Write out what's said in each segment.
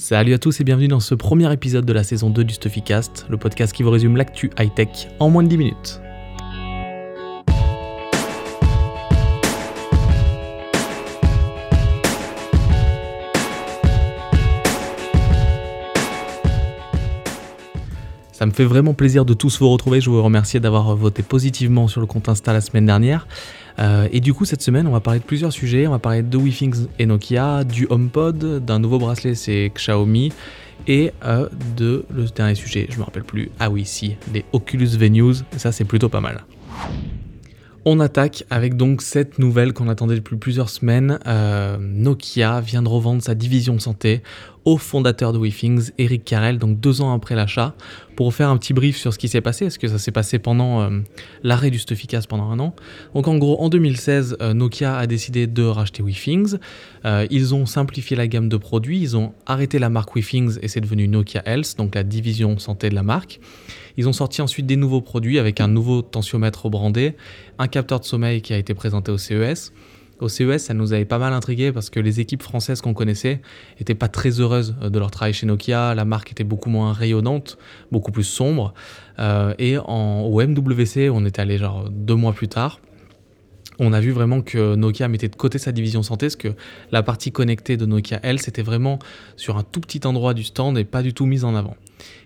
Salut à tous et bienvenue dans ce premier épisode de la saison 2 du Stuffycast, le podcast qui vous résume l'actu high-tech en moins de 10 minutes. Ça me fait vraiment plaisir de tous vous retrouver. Je vous remercie d'avoir voté positivement sur le compte Insta la semaine dernière. Euh, et du coup, cette semaine, on va parler de plusieurs sujets. On va parler de WeThings et Nokia, du HomePod, d'un nouveau bracelet, c'est Xiaomi, et euh, de le dernier sujet, je me rappelle plus. Ah oui, si, les Oculus Venues. Ça, c'est plutôt pas mal. On attaque avec donc cette nouvelle qu'on attendait depuis plusieurs semaines. Euh, Nokia vient de revendre sa division santé au fondateur de WeThings, Eric Carrel, donc deux ans après l'achat, pour faire un petit brief sur ce qui s'est passé. Est-ce que ça s'est passé pendant euh, l'arrêt du Stuffycast pendant un an? Donc en gros, en 2016, euh, Nokia a décidé de racheter WeThings. ils ont simplifié la gamme de produits, ils ont arrêté la marque WeThings et c'est devenu Nokia Health, donc la division santé de la marque. Ils ont sorti ensuite des nouveaux produits avec un nouveau tensiomètre brandé, un capteur de sommeil qui a été présenté au CES. Au CES, ça nous avait pas mal intrigué parce que les équipes françaises qu'on connaissait n'étaient pas très heureuses de leur travail chez Nokia. La marque était beaucoup moins rayonnante, beaucoup plus sombre. Euh, et au MWC, on est allé genre deux mois plus tard. On a vu vraiment que Nokia mettait de côté sa division santé, parce que la partie connectée de Nokia, elle, c'était vraiment sur un tout petit endroit du stand et pas du tout mise en avant.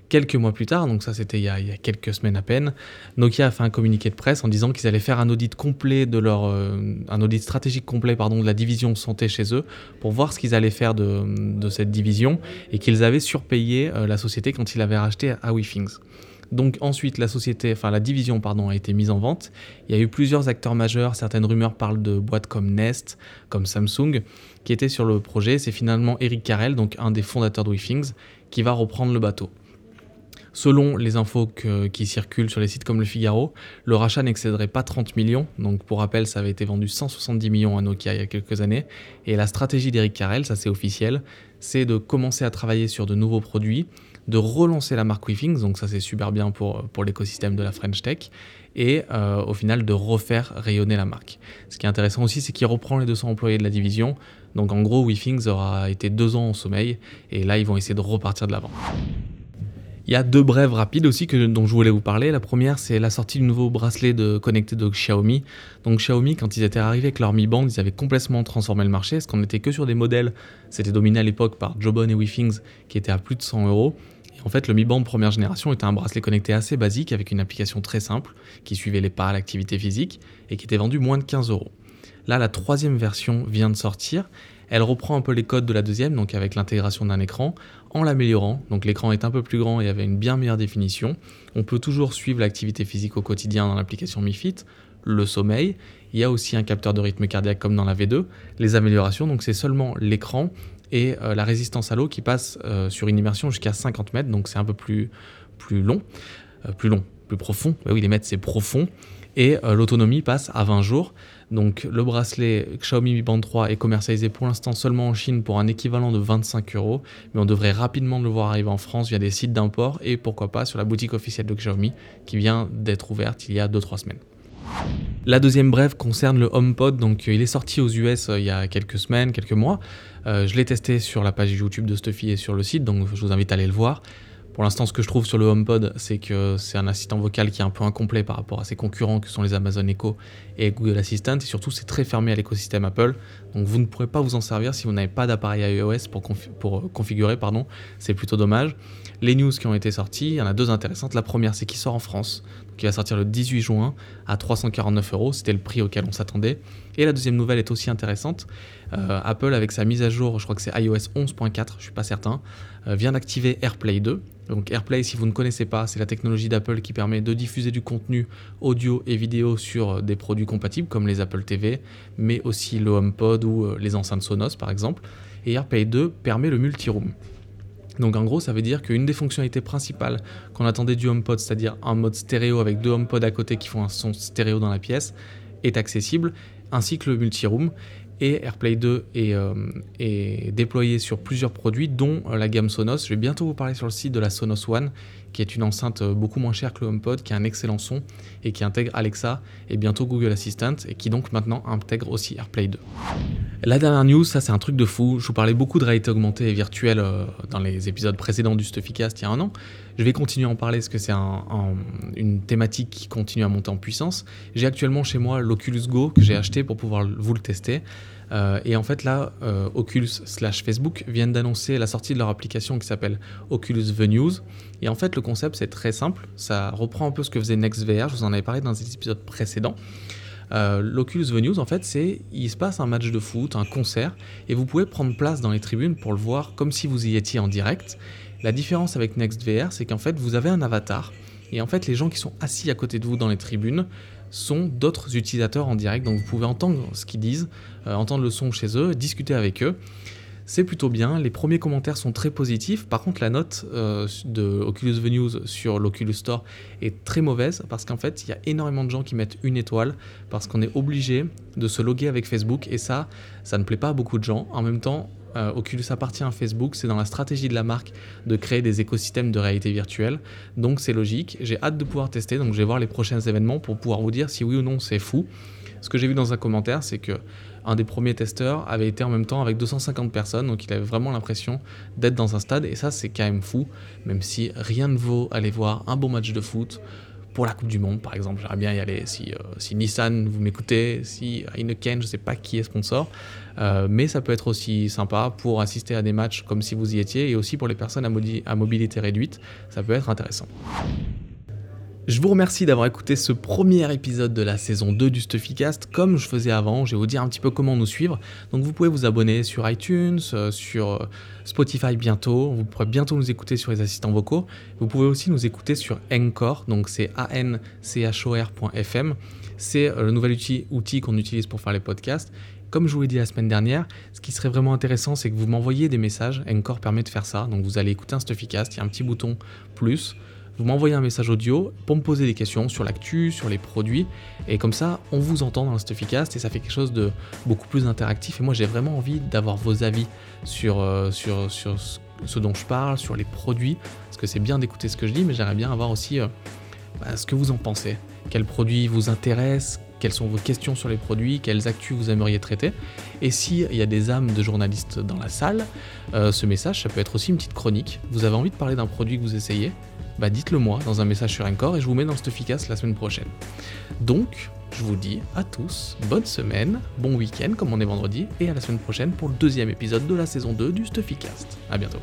Quelques mois plus tard, donc ça c'était il, y a quelques semaines à peine, Nokia a fait un communiqué de presse en disant qu'ils allaient faire un audit complet de leur, euh, un audit stratégique complet pardon de la division santé chez eux pour voir ce qu'ils allaient faire de, cette division et qu'ils avaient surpayé euh, la société quand ils l'avaient racheté à WeThings. Donc ensuite, la société, enfin la division pardon, a été mise en vente. Il y a eu plusieurs acteurs majeurs. Certaines rumeurs parlent de boîtes comme Nest, comme Samsung, qui étaient sur le projet. C'est finalement Eric Carrel, donc un des fondateurs de WeThings, qui va reprendre le bateau. Selon les infos qui circulent sur les sites comme le Figaro, le rachat n'excéderait pas 30 millions. Donc pour rappel, ça avait été vendu 170 millions à Nokia il y a quelques années. Et la stratégie d'Eric Carrel, ça c'est officiel, c'est de commencer à travailler sur de nouveaux produits, de relancer la marque WeThings, donc ça c'est super bien pour, pour l'écosystème de la French Tech, et euh, au final de refaire rayonner la marque. Ce qui est intéressant aussi, c'est qu'il reprend les 200 employés de la division. Donc en gros, WeThings aura été deux ans en sommeil, et là ils vont essayer de repartir de l'avant. Il y a deux brèves rapides aussi que, dont je voulais vous parler. La première, c'est la sortie du nouveau bracelet connecté de Xiaomi. Donc Xiaomi, quand ils étaient arrivés avec leur Mi Band, ils avaient complètement transformé le marché, parce qu'on n'était que sur des modèles, c'était dominé à l'époque par Jobon et WeThings, qui étaient à plus de 100 euros. En fait, le Mi Band première génération était un bracelet connecté assez basique, avec une application très simple, qui suivait les pas, l'activité physique, et qui était vendu moins de 15 euros. Là, la troisième version vient de sortir. Elle reprend un peu les codes de la deuxième, donc avec l'intégration d'un écran, en l'améliorant. Donc l'écran est un peu plus grand et avait une bien meilleure définition. On peut toujours suivre l'activité physique au quotidien dans l'application MiFit, le sommeil. Il y a aussi un capteur de rythme cardiaque comme dans la V2. Les améliorations, donc c'est seulement l'écran et euh, la résistance à l'eau qui passe euh, sur une immersion jusqu'à 50 mètres, donc c'est un peu plus, plus long, euh, plus long, plus profond. oui, les mètres c'est profond et l'autonomie passe à 20 jours. Donc le bracelet Xiaomi Mi Band 3 est commercialisé pour l'instant seulement en Chine pour un équivalent de 25 euros, mais on devrait rapidement le voir arriver en France via des sites d'import et pourquoi pas sur la boutique officielle de Xiaomi qui vient d'être ouverte il y a 2-3 semaines. La deuxième brève concerne le HomePod, donc il est sorti aux US euh, il y a quelques semaines, quelques mois. Euh, je l'ai testé sur la page YouTube de Stuffy et sur le site, donc je vous invite à aller le voir. Pour l'instant, ce que je trouve sur le HomePod, c'est que c'est un assistant vocal qui est un peu incomplet par rapport à ses concurrents que sont les Amazon Echo et Google Assistant. Et surtout, c'est très fermé à l'écosystème Apple. Donc, vous ne pourrez pas vous en servir si vous n'avez pas d'appareil iOS pour, euh, configurer. Pardon. C'est plutôt dommage. Les news qui ont été sorties, il y en a deux intéressantes. La première, c'est qu'il sort en France, qui va sortir le 18 juin à 349 euros. C'était le prix auquel on s'attendait. Et la deuxième nouvelle est aussi intéressante. Euh, Apple, avec sa mise à jour, je crois que c'est iOS 11.4, je suis pas certain, euh, vient d'activer AirPlay 2. Donc AirPlay, si vous ne connaissez pas, c'est la technologie d'Apple qui permet de diffuser du contenu audio et vidéo sur des produits compatibles comme les Apple TV, mais aussi le HomePod ou euh, les enceintes Sonos par exemple. Et AirPlay 2 permet le multi-room. Donc en gros, ça veut dire qu'une des fonctionnalités principales qu'on attendait du HomePod, c'est-à-dire un mode stéréo avec deux HomePod à côté qui font un son stéréo dans la pièce, est accessible, ainsi que le multi-room. Et AirPlay 2 euh, est, déployé sur plusieurs produits, dont euh, la gamme Sonos. Je vais bientôt vous parler sur le site de la Sonos One, qui est une enceinte euh, beaucoup moins chère que le HomePod, qui a un excellent son et qui intègre Alexa et bientôt Google Assistant, et qui donc maintenant intègre aussi AirPlay 2. La dernière news, ça c'est un truc de fou. Je vous parlais beaucoup de réalité augmentée et virtuelle dans les épisodes précédents du Stuffycast il y a un an. Je vais continuer à en parler parce que c'est une thématique qui continue à monter en puissance. J'ai actuellement chez moi l'Oculus Go que j'ai acheté pour pouvoir vous le tester. Euh, et en fait, là, euh, Oculus slash Facebook viennent d'annoncer la sortie de leur application qui s'appelle Oculus Venues. Et en fait, le concept, c'est très simple. Ça reprend un peu ce que faisait NextVR. Je vous en avais parlé dans des épisodes précédents. Euh, L'Oculus Venues, en fait, c'est il se passe un match de foot, un concert, et vous pouvez prendre place dans les tribunes pour le voir comme si vous y étiez en direct. La différence avec NextVR, c'est qu'en fait, vous avez un avatar, et en fait, les gens qui sont assis à côté de vous dans les tribunes sont d'autres utilisateurs en direct, donc vous pouvez entendre ce qu'ils disent, euh, entendre le son chez eux, discuter avec eux. C'est plutôt bien, les premiers commentaires sont très positifs, par contre la note euh, de Oculus Venues sur l'Oculus Store est très mauvaise parce qu'en fait il y a énormément de gens qui mettent une étoile parce qu'on est obligé de se loguer avec Facebook et ça, ça ne plaît pas à beaucoup de gens. En même temps, euh, Oculus appartient à Facebook, c'est dans la stratégie de la marque de créer des écosystèmes de réalité virtuelle, donc c'est logique. J'ai hâte de pouvoir tester, donc je vais voir les prochains événements pour pouvoir vous dire si oui ou non c'est fou. Ce que j'ai vu dans un commentaire, c'est que un des premiers testeurs avait été en même temps avec 250 personnes, donc il avait vraiment l'impression d'être dans un stade, et ça c'est quand même fou, même si rien ne vaut aller voir un bon match de foot pour la Coupe du Monde, par exemple. J'aimerais bien y aller si, euh, Nissan, vous m'écoutez, si Heineken, je ne sais pas qui est sponsor. Euh, mais ça peut être aussi sympa pour assister à des matchs comme si vous y étiez et aussi pour les personnes à mobilité réduite. Ça peut être intéressant. Je vous remercie d'avoir écouté ce premier épisode de la saison 2 du Stuffycast. Comme je faisais avant, je vais vous dire un petit peu comment nous suivre. Donc vous pouvez vous abonner sur iTunes, euh, sur euh, Spotify bientôt. Vous pourrez bientôt nous écouter sur les assistants vocaux. Vous pouvez aussi nous écouter sur Encore, donc c'est anchor.fm. C'est euh, le nouvel outil, outil qu'on utilise pour faire les podcasts. Comme je vous l'ai dit la semaine dernière, ce qui serait vraiment intéressant, c'est que vous m'envoyiez des messages. Encore permet de faire ça. Donc vous allez écouter un Stuffycast, il y a un petit bouton plus vous m'envoyez un message audio pour me poser des questions sur l'actu, sur les produits, et comme ça, on vous entend dans le Stuffycast et ça fait quelque chose de beaucoup plus interactif. Et moi, j'ai vraiment envie d'avoir vos avis sur, euh, ce dont je parle, sur les produits, parce que c'est bien d'écouter ce que je dis, mais j'aimerais bien avoir aussi euh, bah, ce que vous en pensez. Quels produits vous intéressent quelles sont vos questions sur les produits, quelles actus vous aimeriez traiter. Et s'il y a des âmes de journalistes dans la salle, euh, ce message, ça peut être aussi une petite chronique. Vous avez envie de parler d'un produit que vous essayez, bah dites-le moi dans un message sur Encore et je vous mets dans ce efficace la semaine prochaine. Donc, je vous dis à tous, bonne semaine, bon week-end comme on est vendredi, et à la semaine prochaine pour le deuxième épisode de la saison 2 du Stuffycast. A bientôt.